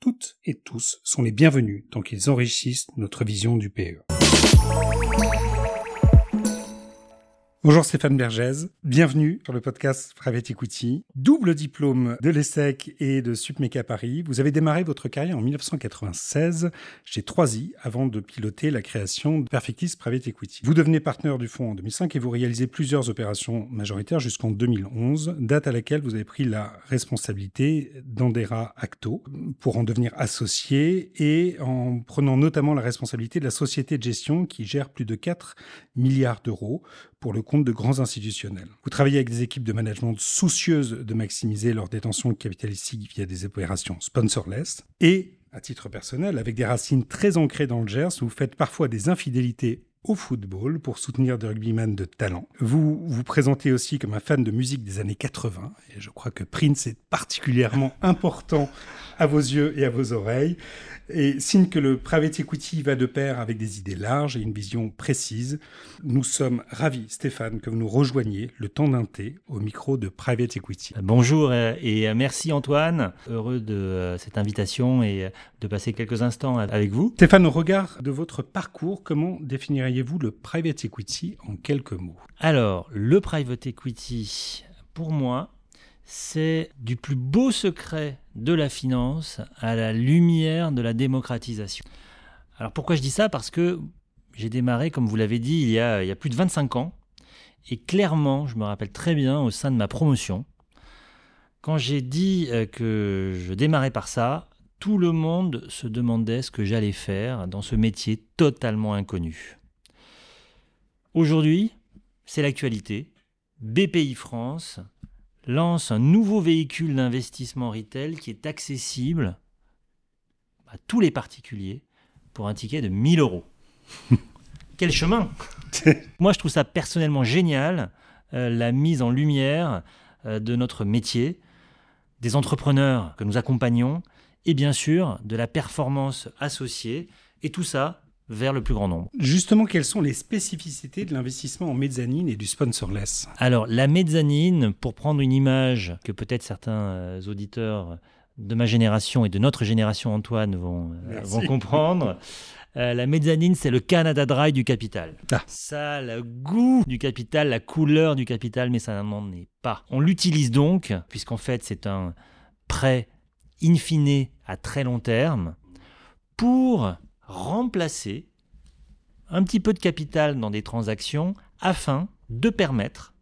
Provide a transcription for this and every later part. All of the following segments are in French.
toutes et tous sont les bienvenus tant qu'ils enrichissent notre vision du PE. Bonjour Stéphane Bergès, bienvenue sur le podcast Private Equity. Double diplôme de l'ESSEC et de Supmeca Paris, vous avez démarré votre carrière en 1996 chez 3i avant de piloter la création de Perfectis Private Equity. Vous devenez partenaire du fonds en 2005 et vous réalisez plusieurs opérations majoritaires jusqu'en 2011, date à laquelle vous avez pris la responsabilité d'Andera Acto pour en devenir associé et en prenant notamment la responsabilité de la société de gestion qui gère plus de 4 milliards d'euros pour le compte de grands institutionnels. Vous travaillez avec des équipes de management soucieuses de maximiser leur détention capitalistique via des opérations sponsorless et à titre personnel, avec des racines très ancrées dans le Gers, vous faites parfois des infidélités au football pour soutenir des rugbyman de talent. Vous vous présentez aussi comme un fan de musique des années 80 et je crois que Prince est particulièrement important à vos yeux et à vos oreilles. Et signe que le private equity va de pair avec des idées larges et une vision précise, nous sommes ravis, Stéphane, que vous nous rejoigniez le temps d'un thé au micro de Private Equity. Bonjour et merci Antoine, heureux de euh, cette invitation et de passer quelques instants avec vous. Stéphane, au regard de votre parcours, comment définiriez-vous le private equity en quelques mots Alors, le private equity, pour moi, c'est du plus beau secret de la finance à la lumière de la démocratisation. Alors pourquoi je dis ça? Parce que j'ai démarré, comme vous l'avez dit, il y, a, il y a plus de 25 ans. Et clairement, je me rappelle très bien au sein de ma promotion, quand j'ai dit euh, que je démarrais par ça, tout le monde se demandait ce que j'allais faire dans ce métier totalement inconnu. Aujourd'hui, c'est l'actualité. BPI France lance un nouveau véhicule d'investissement retail qui est accessible à tous les particuliers pour un ticket de 1000 euros. Quel chemin Moi, je trouve ça personnellement génial, euh, la mise en lumière euh, de notre métier, des entrepreneurs que nous accompagnons, et bien sûr de la performance associée, et tout ça vers le plus grand nombre. Justement, quelles sont les spécificités de l'investissement en mezzanine et du sponsorless? Alors, la mezzanine, pour prendre une image que peut-être certains euh, auditeurs de ma génération et de notre génération, Antoine, vont, euh, vont comprendre. Euh, la mezzanine, c'est le Canada Dry du capital. Ah. Ça a le goût du capital, la couleur du capital, mais ça n'en est pas. On l'utilise donc, puisqu'en fait, c'est un prêt in fine à très long terme, pour remplacer un petit peu de capital dans des transactions afin de permettre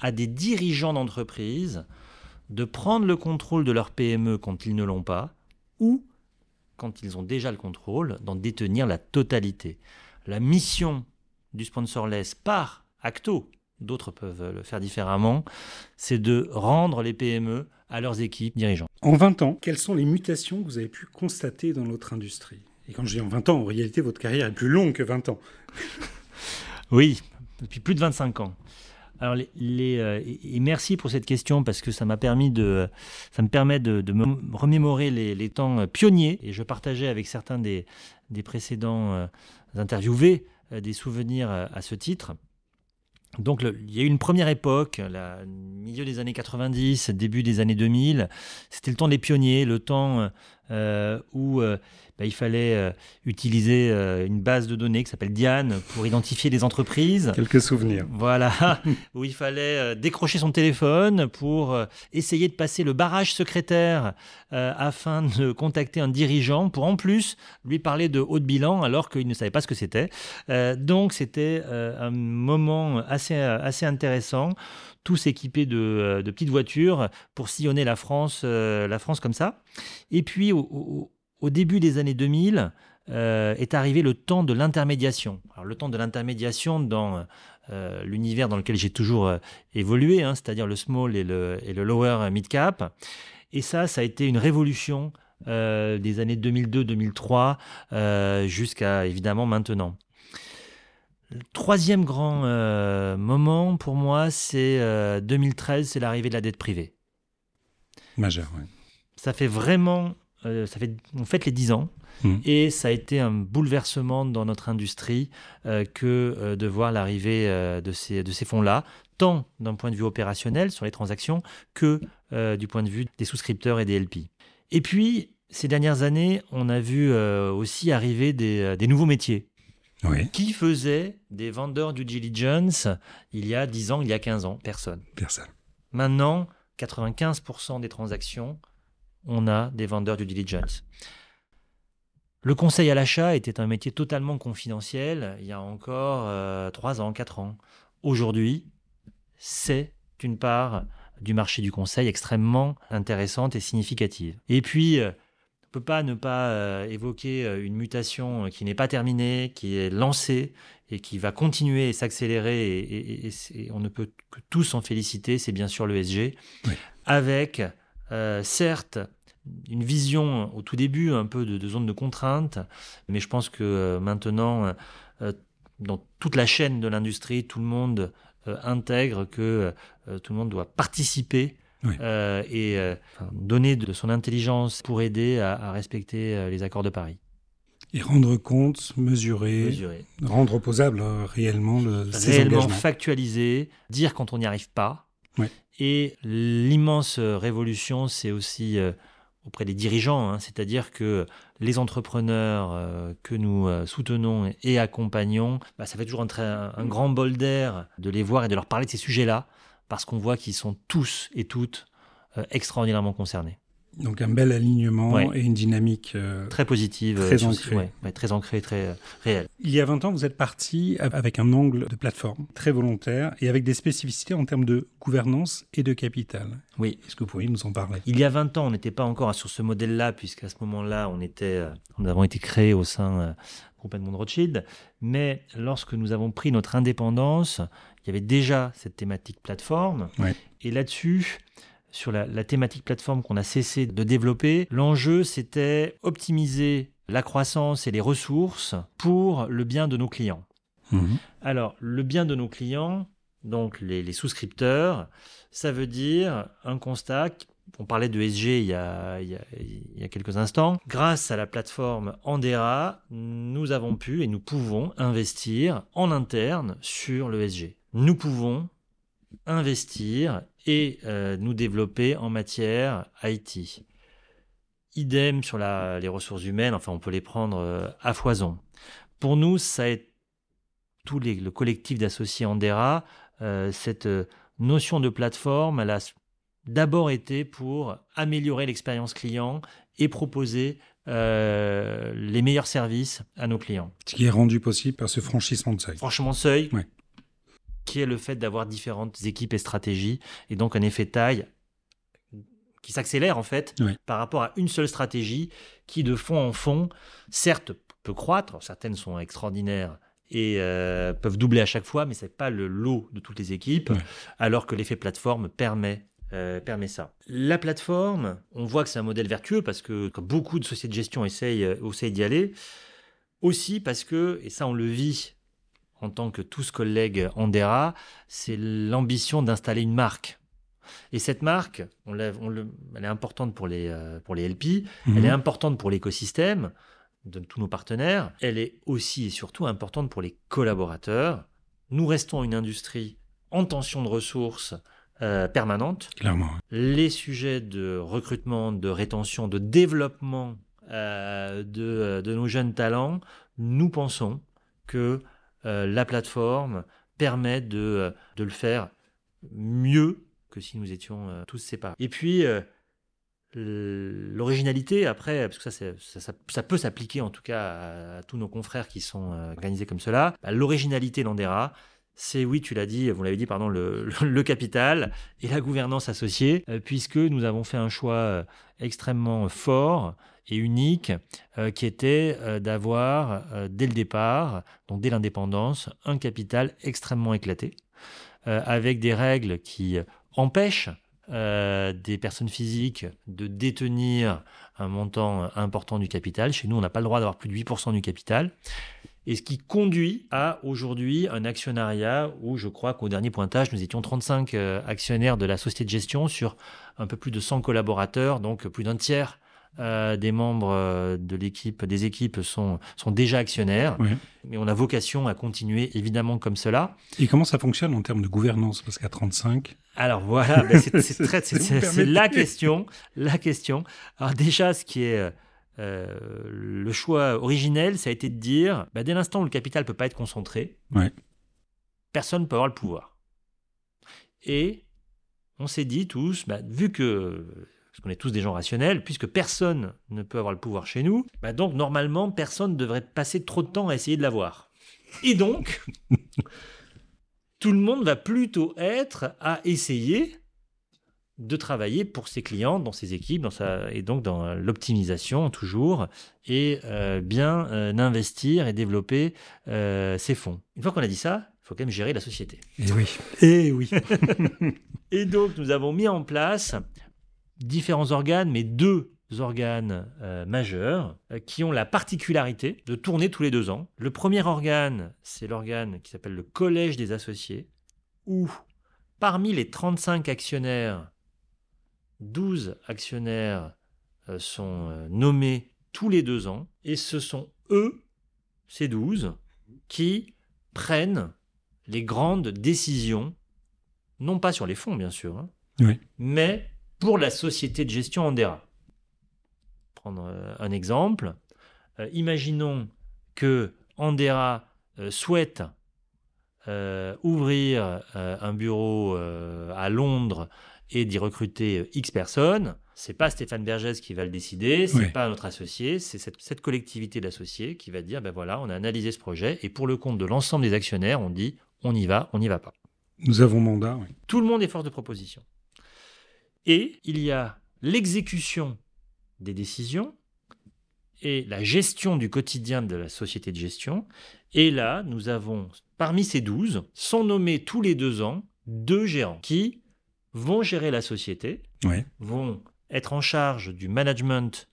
à des dirigeants d'entreprise de prendre le contrôle de leur PME quand ils ne l'ont pas ou quand ils ont déjà le contrôle, d'en détenir la totalité. La mission du sponsorless par Acto, d'autres peuvent le faire différemment, c'est de rendre les PME à leurs équipes dirigeantes. En 20 ans, quelles sont les mutations que vous avez pu constater dans notre industrie? Et quand je dis en 20 ans, en réalité, votre carrière est plus longue que 20 ans. oui, depuis plus de 25 ans. Alors, les, euh, et merci pour cette question parce que ça m'a permis de, ça me permet de, me remémorer les, temps pionniers et je partageais avec certains des, des précédents euh, interviewés euh, des souvenirs à ce titre. Donc il y a eu une première époque, le milieu des années 90, début des années 2000. C'était le temps des pionniers, le temps euh, où euh, bah, il fallait euh, utiliser une base de données qui s'appelle Diane pour identifier les entreprises. Quelques souvenirs. Voilà, où il fallait décrocher son téléphone pour essayer de passer le barrage secrétaire afin de contacter un dirigeant pour en plus lui parler de haut de bilan alors qu'il ne savait pas ce que c'était. donc c'était un moment assez, assez intéressant tous équipés de, de, petites voitures pour sillonner la France, la France comme ça. Et puis au, début des années 2000, euh, est arrivé le temps de l'intermédiation. Le temps de l'intermédiation dans euh, l'univers dans lequel j'ai toujours euh, évolué, hein, c'est-à-dire le small et le, et le lower mid cap. Et ça, ça a été une révolution euh, des années 2002-2003 euh, jusqu'à évidemment maintenant. Le troisième grand euh, moment pour moi, c'est 2013, c'est l'arrivée de la dette privée. Majeur, oui. Ça fait vraiment, ça fait, on fête les 10 ans. Mmh. Et ça a été un bouleversement dans notre industrie que de voir l'arrivée de ces, de ces fonds-là, tant d'un point de vue opérationnel sur les transactions que du point de vue des souscripteurs et des LP. Et puis, ces dernières années, on a vu euh, aussi arriver des, des nouveaux métiers. Oui, Qui faisait des vendeurs due diligence il y a 10 ans, il y a 15 ans? Personne. personne. Maintenant, 95% des transactions, on a des vendeurs due diligence. Le conseil à l'achat était un métier totalement confidentiel il y a encore 3 ans, 4 ans. Aujourd'hui, c'est une part du marché du conseil extrêmement intéressante et significative. Et puis, euh, ne peut pas ne pas euh, évoquer euh, une mutation euh, qui n'est pas terminée, qui est lancée et qui va continuer et s'accélérer, et, et- et c'est- on ne peut que tous s'en féliciter, c'est bien sûr l'ESG, Oui. avec euh, certes une vision au tout début un peu de, de zone de contrainte, mais je pense que euh, maintenant, dans toute la chaîne de l'industrie, tout le monde intègre que tout le monde doit participer Oui. euh, et euh, donner de son intelligence pour aider à, à respecter euh, les accords de Paris. Et rendre compte, mesurer, Mesurer. rendre opposable euh, réellement le, réellement engagements. factualiser, dire quand on n'y arrive pas. Ouais. Et l'immense révolution, c'est aussi euh, auprès des dirigeants, hein, c'est-à-dire que les entrepreneurs euh, que nous soutenons et accompagnons, bah, ça fait toujours un- un grand bol d'air de les voir et de leur parler de ces sujets-là, parce qu'on voit qu'ils sont tous et toutes euh, extraordinairement concernés. Donc un bel alignement Ouais. et une dynamique. euh, Très positive, Très euh, ancrée. ouais, ouais, très ancrée, très euh, réelle. Il y a 20 ans, vous êtes parti avec un angle de plateforme très volontaire et avec des spécificités en termes de gouvernance et de capital. Oui, Est-ce que vous pourriez nous en parler? Il y a 20 ans, on n'était pas encore sur ce modèle-là, puisqu'à ce moment-là, on, était, nous avons été créés au sein du groupe Edmond Rothschild. Mais lorsque nous avons pris notre indépendance, il y avait déjà cette thématique plateforme. Ouais. Et là-dessus, sur la, la thématique plateforme qu'on a cessé de développer, l'enjeu, c'était optimiser la croissance et les ressources pour le bien de nos clients. Mhm. Alors, le bien de nos clients, donc les, les souscripteurs, ça veut dire un constat. On parlait de SG il y, a, il, y a, il y a quelques instants. Grâce à la plateforme Andera, nous avons pu et nous pouvons investir en interne sur le SG. Nous pouvons investir et euh, nous développer en matière IT. Idem sur la- les ressources humaines, enfin on peut les prendre euh, à foison. Pour nous, ça est tout les- le collectif d'associés Andera, euh, cette notion de plateforme, elle a d'abord été pour améliorer l'expérience client et proposer euh, les meilleurs services à nos clients. Ce qui est rendu possible par ce franchissement de seuil. Franchement, seuil, Ouais. Qui est le fait d'avoir différentes équipes et stratégies, et donc un effet taille qui s'accélère en fait par rapport à une seule stratégie qui de fond en fond, certes peut croître, certaines sont extraordinaires et euh, peuvent doubler à chaque fois, mais c'est pas le lot de toutes les équipes, alors que l'effet plateforme permet euh, permet ça. La plateforme, on voit que c'est un modèle vertueux parce que comme beaucoup de sociétés de gestion essayent, euh, essayent d'y aller. Aussi parce que, et ça on le vit en tant que tous collègues Andera, c'est l'ambition d'installer une marque. Et cette marque, on l'a- on le- elle est importante pour les, euh, pour les LP, Mhm. elle est importante pour l'écosystème de tous nos partenaires, elle est aussi et surtout importante pour les collaborateurs. Nous restons une industrie en tension de ressources euh, permanente. Clairement. Les sujets de recrutement, de rétention, de développement euh, de, de nos jeunes talents, nous pensons que euh, la plateforme permet de, euh, de le faire mieux que si nous étions euh, tous séparés. Et puis, l'originalité, après, parce que ça, ça, peut s'appliquer en tout cas à, tous nos confrères qui sont organisés comme cela, bah, l'originalité l'Andera, c'est, oui, tu l'as dit, vous l'avez dit, pardon, le, capital et la gouvernance associée, puisque nous avons fait un choix extrêmement fort et unique, euh, qui était euh, d'avoir, euh, dès le départ, donc dès l'indépendance, un capital extrêmement éclaté, avec des règles qui empêchent des personnes physiques de détenir un montant important du capital. Chez nous, on n'a pas le droit d'avoir plus de 8% du capital. Et ce qui conduit à aujourd'hui un actionnariat où je crois qu'au dernier pointage, nous étions 35 euh, actionnaires de la société de gestion sur un peu plus de 100 collaborateurs, donc plus d'un tiers euh, des membres euh, de l'équipe, des équipes sont, sont déjà actionnaires. Oui. Mais on a vocation à continuer évidemment comme cela. Et comment ça fonctionne en termes de gouvernance? Parce qu'à 35, Alors voilà, ben c'est- la question. La question. Alors déjà, ce qui est euh, le choix originel, ça a été de dire, ben, dès l'instant où le capital peut pas être concentré, Ouais. personne ne peut avoir le pouvoir. Et on s'est dit tous, ben, vu que parce qu'on est tous des gens rationnels, puisque personne ne peut avoir le pouvoir chez nous, ben donc normalement personne ne devrait passer trop de temps à essayer de l'avoir. Et donc, tout le monde va plutôt être à essayer de travailler pour ses clients, dans ses équipes, dans sa, et donc dans l'optimisation toujours, et euh, bien euh, investir et développer euh, ses fonds. Une fois qu'on a dit ça, il faut quand même gérer la société. et oui, et oui. Et donc, nous avons mis en place différents organes, mais deux organes euh, majeurs euh, qui ont la particularité de tourner tous les deux ans. Le premier organe, c'est l'organe qui s'appelle le Collège des associés, où parmi les 35 actionnaires, 12 actionnaires euh, sont nommés tous les deux ans, et ce sont eux, ces 12, qui prennent les grandes décisions non pas sur les fonds, bien sûr, hein, Oui. mais pour la société de gestion Andera. Prendre euh, un exemple. Euh, imaginons que Andera euh, souhaite euh, ouvrir un bureau à Londres et d'y recruter X personnes. C'est pas Stéphane Bergès qui va le décider, c'est Oui. pas notre associé, c'est cette, cette collectivité d'associés qui va dire ben voilà, on a analysé ce projet et pour le compte de l'ensemble des actionnaires, on dit on y va, on n'y va pas. Nous avons mandat. oui. Tout le monde est force de proposition. Et il y a l'exécution des décisions et la gestion du quotidien de la société de gestion. Et là, nous avons, parmi ces 12, sont nommés tous les deux ans deux gérants qui vont gérer la société, vont être en charge du management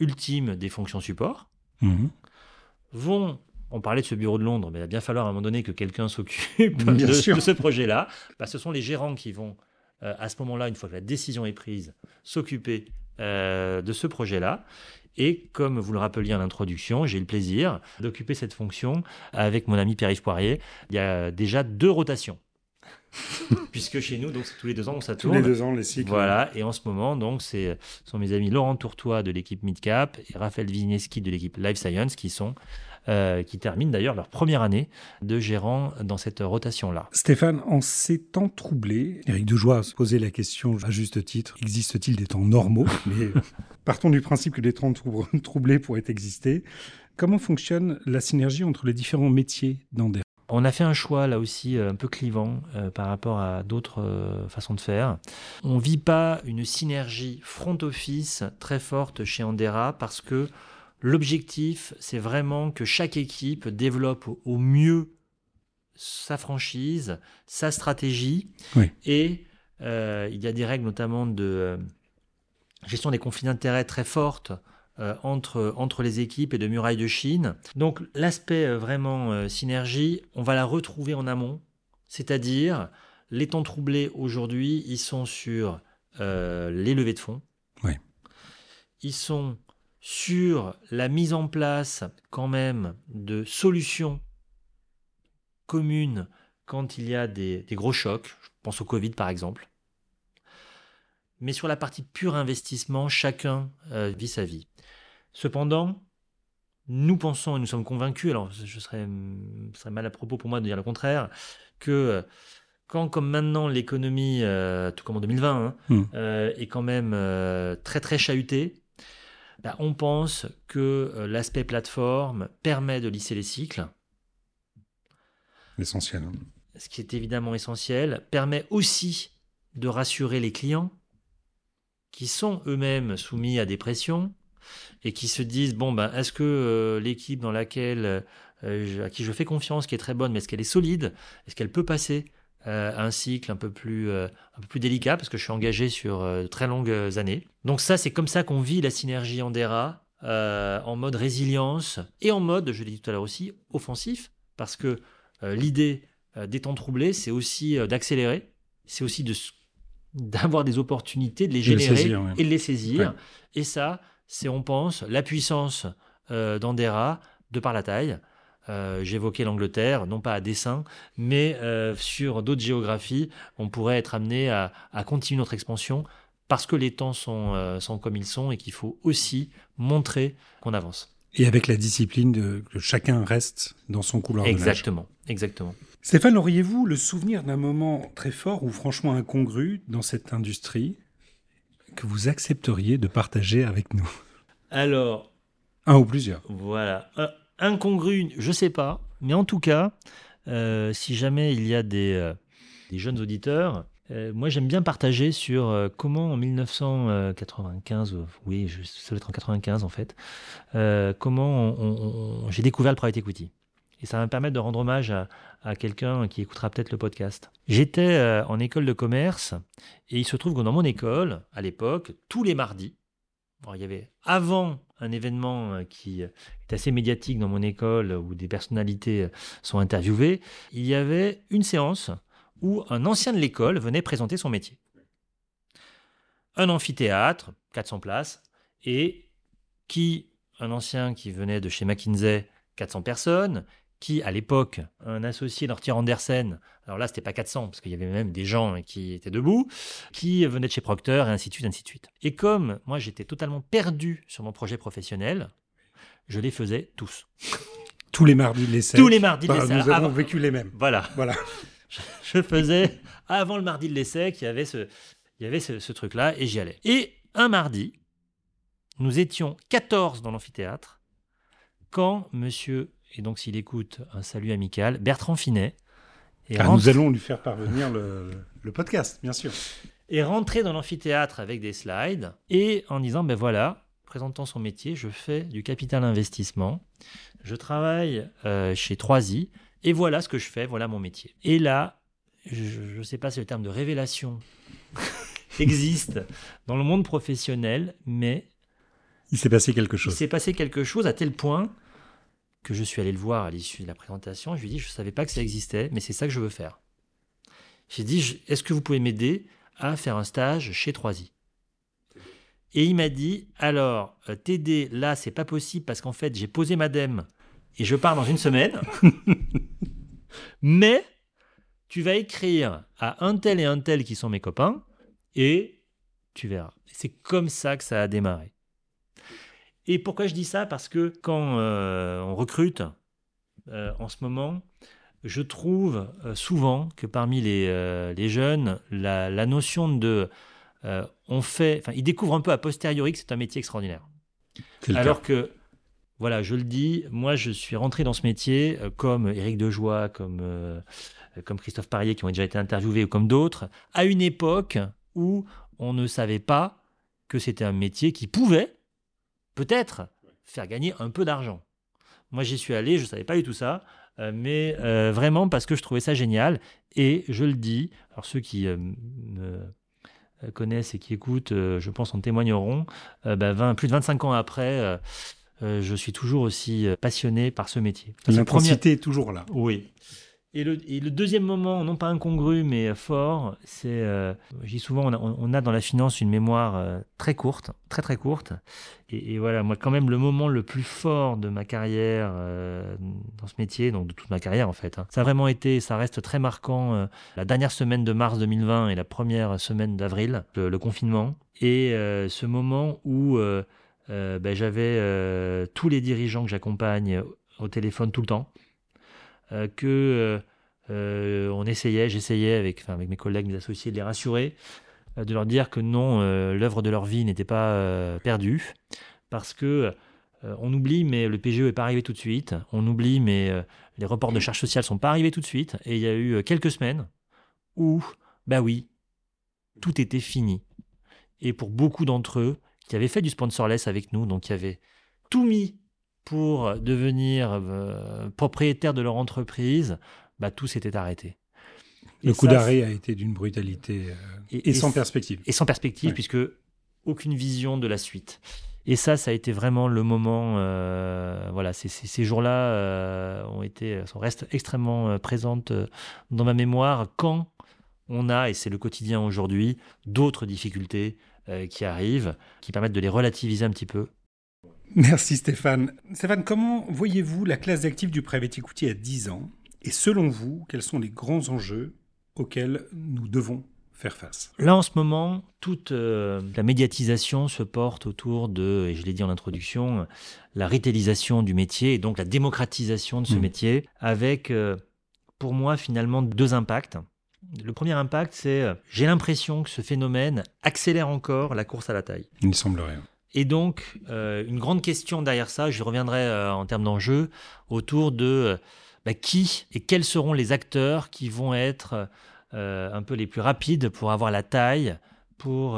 ultime des fonctions support, Mhm. vont, on parlait de ce bureau de Londres, mais il va bien falloir à un moment donné que quelqu'un s'occupe de, de ce projet-là. Bah, ce sont les gérants qui vont, à ce moment-là, une fois que la décision est prise, s'occuper euh, de ce projet-là. Et comme vous le rappeliez en introduction, j'ai eu le plaisir d'occuper cette fonction avec mon ami Pierre-Yves Poirier. Il y a déjà deux rotations. Puisque chez nous, donc tous les deux ans, ça Tous tourne. les deux ans, les cycles. Voilà, et en ce moment, donc, ce sont mes amis Laurent Tourtois de l'équipe Midcap et Raphaël Vigneski de l'équipe Life Science qui sont euh, qui terminent d'ailleurs leur première année de gérant dans cette rotation-là. Stéphane, en ces temps troublés, Éric Dejoie se posait la question à juste titre existe-t-il des temps normaux? Mais euh, partons du principe que les temps trou- troublés pourraient exister. Comment fonctionne la synergie entre les différents métiers d'Ander On a fait un choix là aussi euh, un peu clivant euh, par rapport à d'autres euh, façons de faire. On vit pas une synergie front office très forte chez Andera parce que l'objectif c'est vraiment que chaque équipe développe au- mieux sa franchise, sa stratégie Oui. et euh, il y a des règles notamment de euh, gestion des conflits d'intérêts très fortes euh, entre, entre les équipes et de murailles de Chine. Donc l'aspect euh, vraiment synergie, on va la retrouver en amont, c'est-à-dire les temps troublés aujourd'hui, ils sont sur les levées de fonds. Oui. Ils sont sur la mise en place quand même de solutions communes quand il y a des, des gros chocs. Je pense au Covid par exemple. Mais sur la partie pur investissement, chacun euh, vit sa vie. Cependant, nous pensons et nous sommes convaincus, alors je serais, ce serait mal à propos pour moi de dire le contraire, que euh, quand, comme maintenant, l'économie, euh, tout comme en 2020, hein, Mm. euh, est quand même euh, très très chahutée, bah, on pense que euh, l'aspect plateforme permet de lisser les cycles, L'essentiel. hein. ce qui est évidemment essentiel, permet aussi de rassurer les clients qui sont eux-mêmes soumis à des pressions et qui se disent bon ben est-ce que euh, l'équipe dans laquelle euh, je- à qui je fais confiance qui est très bonne mais est-ce qu'elle est solide? Est-ce qu'elle peut passer? Un cycle un peu, plus, un peu plus délicat parce que je suis engagé sur de très longues années. Donc ça, c'est comme ça qu'on vit la synergie Andera en mode résilience et en mode, je l'ai dit tout à l'heure aussi, offensif parce que l'idée des temps troublés, c'est aussi d'accélérer, c'est aussi de d'avoir des opportunités, de les générer et de les saisir. Et ça, c'est, on pense, la puissance euh, d'Andera de par la taille. Euh, j'évoquais l'Angleterre, non pas à dessein, mais euh, sur d'autres géographies, on pourrait être amené à, continuer notre expansion parce que les temps sont, sont comme ils sont et qu'il faut aussi montrer qu'on avance. Et avec la discipline de, que chacun reste dans son couloir exactement, Exactement. Stéphane, auriez-vous le souvenir d'un moment très fort ou franchement incongru dans cette industrie que vous accepteriez de partager avec nous? Alors. Un ou plusieurs. Voilà. Euh, incongru, je sais pas. Mais en tout cas, euh, si jamais il y a des, euh, jeunes auditeurs, moi j'aime bien partager sur comment en 1995, oui, ça doit être en 95 en fait, comment j'ai découvert le private equity. Et ça va me permettre de rendre hommage à, quelqu'un qui écoutera peut-être le podcast. J'étais euh, en école de commerce et il se trouve que dans mon école, à l'époque, tous les mardis, il y avait avant un événement euh, qui est assez médiatique dans mon école où des personnalités euh, sont interviewées, il y avait une séance où un ancien de l'école venait présenter son métier. Un amphithéâtre, 400 places, et qui, un ancien qui venait de chez McKinsey, 400 personnes, qui, à l'époque, un associé d'Ortier Andersen, alors là, c'était pas 400, parce qu'il y avait même des gens qui étaient debout, qui venaient de chez Procter, et ainsi de suite, ainsi de suite. Et comme moi, j'étais totalement perdu sur mon projet professionnel, je les faisais tous. Tous les mardis de l'essai. Tous les mardis de l'essai. Nous avons vécu les mêmes. Voilà. voilà. Je faisais, avant le mardi de l'essai, qu'il y avait ce, il y avait ce, ce truc-là, et j'y allais. Et un mardi, nous étions 14 dans l'amphithéâtre, quand monsieur et donc s'il écoute, un salut amical, Bertrand Finet. Et Nous allons lui faire parvenir le, podcast, bien sûr. Et rentrer dans l'amphithéâtre avec des slides et en disant, ben voilà, présentant son métier, je fais du capital investissement, je travaille euh, chez 3i, et voilà ce que je fais, voilà mon métier. Et là, je ne sais pas si le terme de révélation existe dans le monde professionnel, mais... Il s'est passé quelque chose. Il s'est passé quelque chose à tel point que je suis allé le voir à l'issue de la présentation. Je lui ai dit, je ne savais pas que ça existait, mais c'est ça que je veux faire. J'ai dit, est-ce que vous pouvez m'aider à faire un stage chez 3i Et il m'a dit, alors, euh, t'aider là, c'est pas possible parce qu'en fait, j'ai posé ma dème et je pars dans une semaine. mais tu vas écrire à un tel et un tel qui sont mes copains et tu verras. C'est comme ça que ça a démarré. Et pourquoi je dis ça? Parce que quand euh, on recrute euh, en ce moment, je trouve euh, souvent que parmi les, les jeunes, la, la, notion de on fait, enfin, ils découvrent un peu a posteriori que c'est un métier extraordinaire. Alors que, voilà, je le dis, moi je suis rentré dans ce métier comme Éric Dejoie, comme, comme Christophe Parier qui ont déjà été interviewés ou comme d'autres, à une époque où on ne savait pas que c'était un métier qui pouvait peut-être faire gagner un peu d'argent. Moi, j'y suis allé, je ne savais pas du tout ça, euh, mais euh, vraiment parce que je trouvais ça génial. Et je le dis, alors ceux qui euh, me connaissent et qui écoutent, je pense, en témoigneront, bah, plus de 25 ans après, je suis toujours aussi passionné par ce métier. L'intensité est toujours là. Oui. Et le, deuxième moment, non pas incongru, mais fort, c'est, euh, dis souvent, on a, dans la finance une mémoire euh, très courte, très très courte. Et, voilà, moi quand même, le moment le plus fort de ma carrière euh, dans ce métier, donc de toute ma carrière en fait, hein, ça a vraiment été, ça reste très marquant, la dernière semaine de mars 2020 et la première semaine d'avril, le, confinement. Et ce moment où ben, j'avais tous les dirigeants que j'accompagne au téléphone tout le temps euh, que euh, euh, on essayait, j'essayais avec, avec mes collègues, mes associés, de les rassurer, de leur dire que non, l'œuvre de leur vie n'était pas perdue, parce que on oublie, mais le PGE n'est pas arrivé tout de suite. On oublie, mais les reports de charges sociales sont pas arrivés tout de suite. Et il y a eu quelques semaines où, bah oui, tout était fini. Et pour beaucoup d'entre eux qui avaient fait du sponsorless avec nous, donc qui avaient tout mis pour devenir euh, propriétaire de leur entreprise, bah, tout s'était arrêté. Le Et coup d'arrêt a été d'une brutalité euh, et, sans perspective. et sans perspective, Ouais. puisque aucune vision de la suite. Et ça, ça a été vraiment le moment. euh, voilà, ces, jours-là euh, ont été, sont restent extrêmement présentes dans ma mémoire. Quand on a, et c'est le quotidien aujourd'hui, d'autres difficultés qui arrivent, qui permettent de les relativiser un petit peu. Merci Stéphane. Stéphane, comment voyez-vous la classe d'actifs du private equity à 10 ans? Et selon vous, quels sont les grands enjeux auxquels nous devons faire face? Là, en ce moment, toute euh, la médiatisation se porte autour de, et je l'ai dit en introduction, la retailisation du métier et donc la démocratisation de ce Mhm. métier, avec, euh, pour moi, finalement, deux impacts. Le premier impact, c'est euh, j'ai l'impression que ce phénomène accélère encore la course à la taille. Il semblerait. Et donc, euh, une grande question derrière ça, je reviendrai euh, en termes d'enjeux, autour de euh, bah, qui et quels seront les acteurs qui vont être un peu les plus rapides pour avoir la taille, pour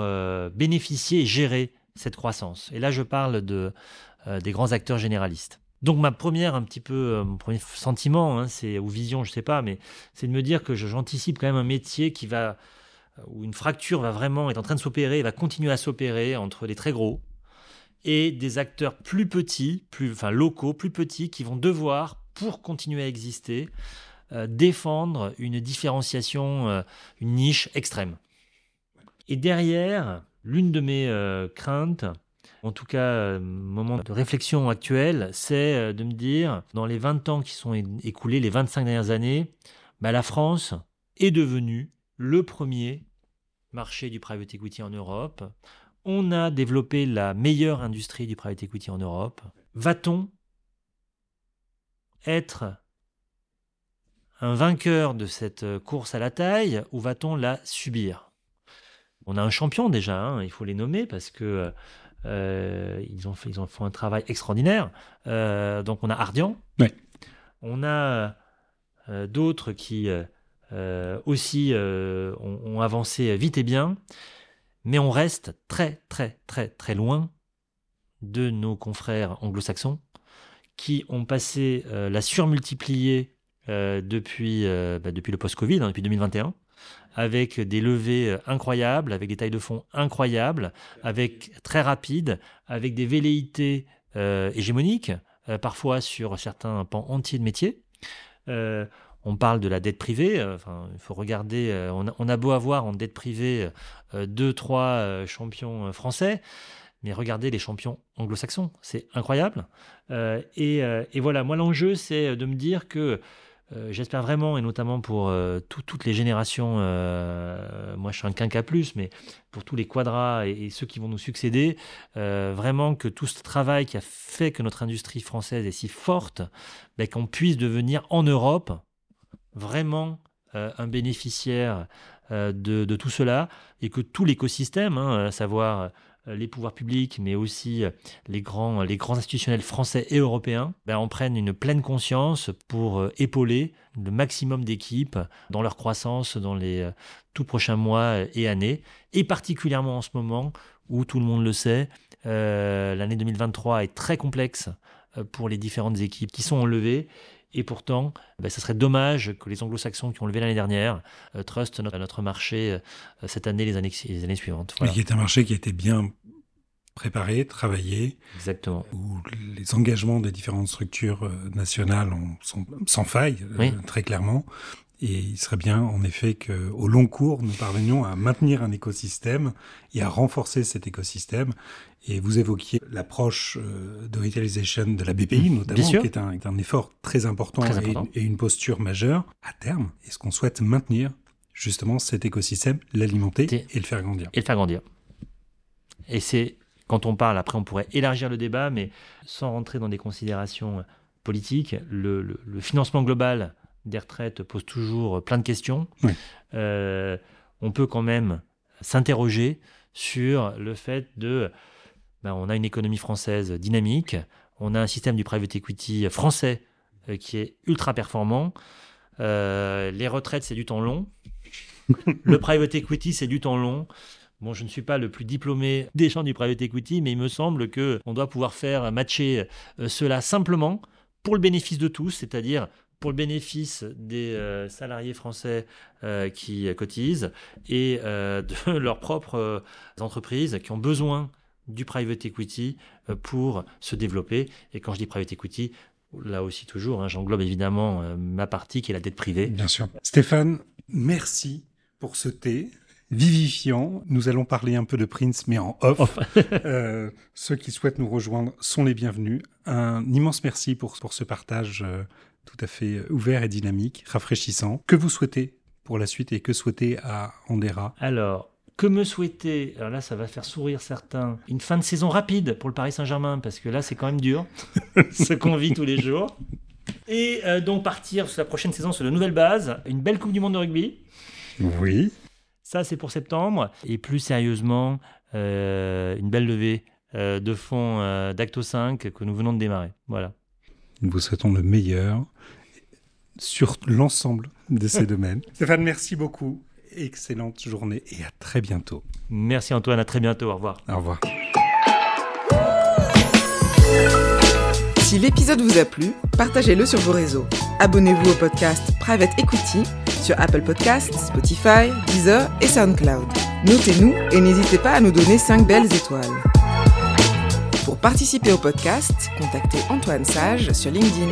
bénéficier et gérer cette croissance. Et là, je parle de, des grands acteurs généralistes. Donc ma première, un petit peu, mon premier sentiment, hein, c'est ou vision, je sais pas, mais c'est de me dire que j'anticipe quand même un métier qui va, où une fracture va vraiment être en train de s'opérer, va continuer à s'opérer entre les très gros et des acteurs plus petits, plus, enfin locaux, plus petits, qui vont devoir, pour continuer à exister, euh, défendre une différenciation, euh, une niche extrême. Et derrière, l'une de mes euh, craintes, en tout cas, moment de réflexion actuel, c'est de me dire, dans les 20 ans qui sont écoulés, les 25 dernières années, bah, la France est devenue le premier marché du private equity en Europe. On a développé la meilleure industrie du private equity en Europe. Va-t-on être un vainqueur de cette euh, course à la taille ou va-t-on la subir? On a un champion déjà, hein, il faut les nommer parce que euh, ils, ont fait, ils ont fait un travail extraordinaire. Euh, donc on a Ardian, Ouais. on a euh, d'autres qui aussi ont, ont avancé vite et bien, mais on reste très très très très loin de nos confrères anglo-saxons qui ont passé euh, la surmultipliée euh, depuis, euh, bah, depuis le post-Covid, hein, depuis 2021, avec des levées incroyables, avec des tailles de fonds incroyables, avec très rapides, avec des velléités hégémoniques, parfois sur certains pans entiers de métier. On parle de la dette privée. euh, il faut regarder. euh, on, a, beau avoir en dette privée euh, deux, trois champions français, mais regardez les champions anglo-saxons. C'est incroyable. Et, voilà, moi l'enjeu, c'est de me dire que j'espère vraiment, et notamment pour tout- toutes les générations, moi je suis un quinca plus, mais pour tous les quadras et, ceux qui vont nous succéder, vraiment que tout ce travail qui a fait que notre industrie française est si forte, ben, qu'on puisse devenir en Europe vraiment euh, un bénéficiaire euh, de, tout cela et que tout l'écosystème, hein, à savoir euh, les pouvoirs publics, mais aussi les grands, les grands institutionnels français et européens, ben, en prennent une pleine conscience pour épauler le maximum d'équipes dans leur croissance dans les tout prochains mois et années, et particulièrement en ce moment où tout le monde le sait, l'année 2023 est très complexe pour les différentes équipes qui sont enlevées. Et pourtant, ben, ce serait dommage que les anglo-saxons qui ont levé l'année dernière euh, trustent notre, notre marché euh, cette année, les années, les années suivantes. Voilà. Qui est un marché qui a été bien préparé, travaillé, Exactement. où les engagements des différentes structures euh, nationales ont- sont sans faille, euh, Oui. très clairement. Et il serait bien, en effet, qu'au long cours, nous parvenions à maintenir un écosystème et à renforcer cet écosystème. Et vous évoquiez l'approche euh, de retailization de la BPI, Mmh, notamment, qui est un, est un effort très important, Très et- important. Et, une posture majeure. À terme, est-ce qu'on souhaite maintenir justement cet écosystème, l'alimenter et le faire grandir? Et le faire grandir. Et c'est, quand on parle, après on pourrait élargir le débat, mais sans rentrer dans des considérations politiques, le, le- le financement global des retraites pose toujours plein de questions. Oui. Euh, on peut quand même s'interroger sur le fait de... ben, on a une économie française dynamique, on a un système du private equity français euh, qui est ultra performant. Euh, les retraites, c'est du temps long. le private equity, c'est du temps long. Bon, je ne suis pas le plus diplômé des gens du private equity, mais il me semble que on doit pouvoir faire matcher euh, cela simplement pour le bénéfice de tous, c'est-à-dire pour le bénéfice des euh, salariés français euh, qui cotisent et euh, de leurs propres entreprises qui ont besoin du private equity pour se développer. Et quand je dis private equity, là aussi toujours, hein, j'englobe évidemment ma partie qui est la dette privée. Bien sûr. Stéphane, merci pour ce thé vivifiant. Nous allons parler un peu de Prince, mais en off. euh, ceux qui souhaitent nous rejoindre sont les bienvenus. Un immense merci pour, pour ce partage euh, tout à fait ouvert et dynamique, rafraîchissant. Que vous souhaitez pour la suite et que souhaitez à Andera? Alors, que me souhaiter? Alors là, ça va faire sourire certains. Une fin de saison rapide pour le Paris Saint-Germain, parce que là, c'est quand même dur, ce qu'on vit tous les jours. Et euh, donc partir sur la prochaine saison sur de nouvelles bases, une belle Coupe du Monde de rugby. Oui. Ça, c'est pour septembre. Et plus sérieusement, euh, une belle levée euh, de fonds euh, d'Acto 5 que nous venons de démarrer. Voilà. Nous vous souhaitons le meilleur sur l'ensemble de ces domaines. Stéphane, merci beaucoup. Excellente journée et à très bientôt. Merci Antoine, à très bientôt. Au revoir. Au revoir. Si l'épisode vous a plu, partagez-le sur vos réseaux. Abonnez-vous au podcast Private Equity sur Apple Podcasts, Spotify, Deezer et SoundCloud. Notez-nous et n'hésitez pas à nous donner 5 belles étoiles. Pour participer au podcast, contactez Antoine Sage sur LinkedIn.